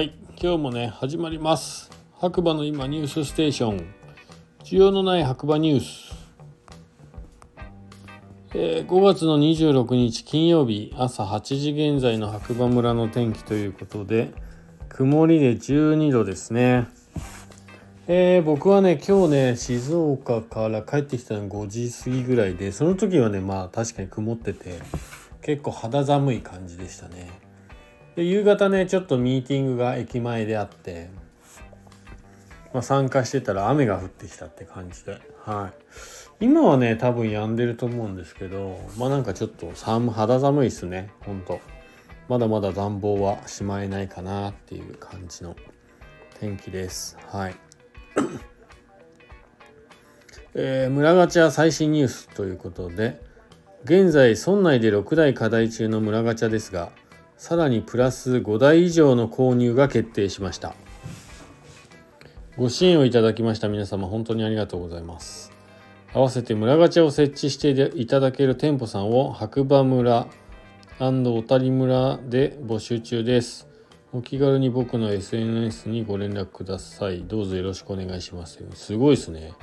はい今日もね始まります。白馬の今ニュースステーション。需要のない白馬ニュース、えー、5月の26日金曜日朝8時現在の白馬村の天気ということで曇りで12度ですね。えー、僕はね今日ね静岡から帰ってきたの5時過ぎぐらいでその時はねまあ確かに曇ってて結構肌寒い感じでしたね。で夕方ねちょっとミーティングが駅前であって、まあ、参加してたら雨が降ってきたって感じで。はい。今はね多分止んでると思うんですけどまあなんかちょっと寒肌寒いっすね。ほんと。まだまだ暖房はしまえないかなっていう感じの天気です。はい。えー、村ガチャ最新ニュースということで現在村内で6台課題中の村ガチャですがさらにプラス5台以上の購入が決定しました。ご支援をいただきました。皆様本当にありがとうございます。合わせて村ガチャを設置していただける店舗さんを白馬村小谷村で募集中です。お気軽に僕の SNS にご連絡ください。どうぞよろしくお願いします。すごいですね。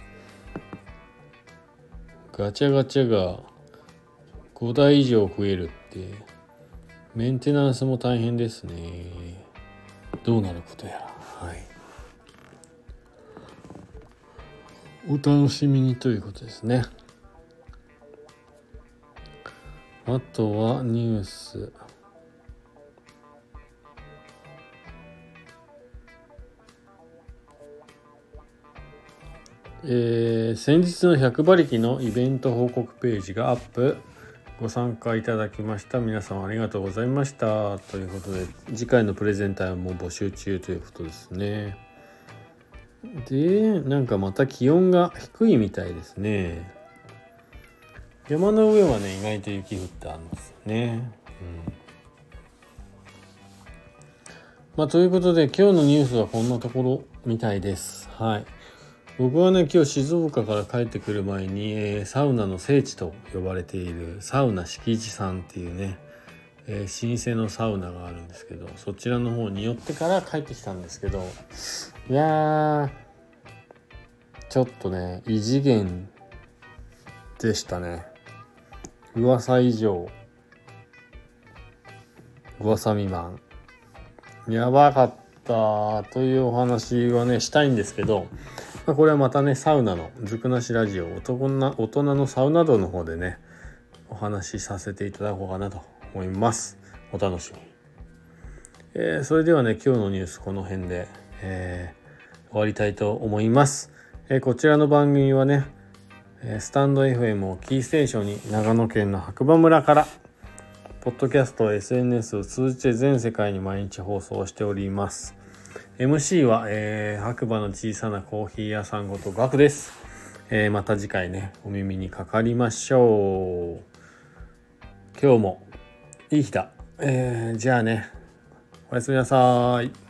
ガチャガチャが5台以上増えるって。メンテナンスも大変ですね。どうなることやら。はい。お楽しみにということですね。あとはニュース。えー、先日の100馬力のイベント報告ページがアップご参加いただきました。皆様ありがとうございました。ということで次回のプレゼンターも募集中ということですね。でなんかまた気温が低いみたいですね。山の上はね意外と雪降ってあるんですよね、うん。まあ、ということで今日のニュースはこんなところみたいです。はい。僕はね今日静岡から帰ってくる前に、えー、サウナの聖地と呼ばれているサウナ敷地さんっていうね、えー、老舗のサウナがあるんですけどそちらの方に寄ってから帰ってきたんですけどいやちょっとね異次元でしたね。噂以上噂未満。やばかったというお話はねしたいんですけどまあ、これはまたねサウナのずくなしラジオ男な大人のサウナ道の方でねお話しさせていただこうかなと思います。お楽しみえー、それではね今日のニュースこの辺で、えー、終わりたいと思います、えー、こちらの番組はねスタンド FM をキーステーションに長野県の白馬村からポッドキャスト SNS を通じて全世界に毎日放送しております。MC は、えー、白馬の小さなコーヒー屋さんごとガクです、えー、また次回ねお耳にかかりましょう。今日もいい日だ、えー、じゃあねおやすみなさい。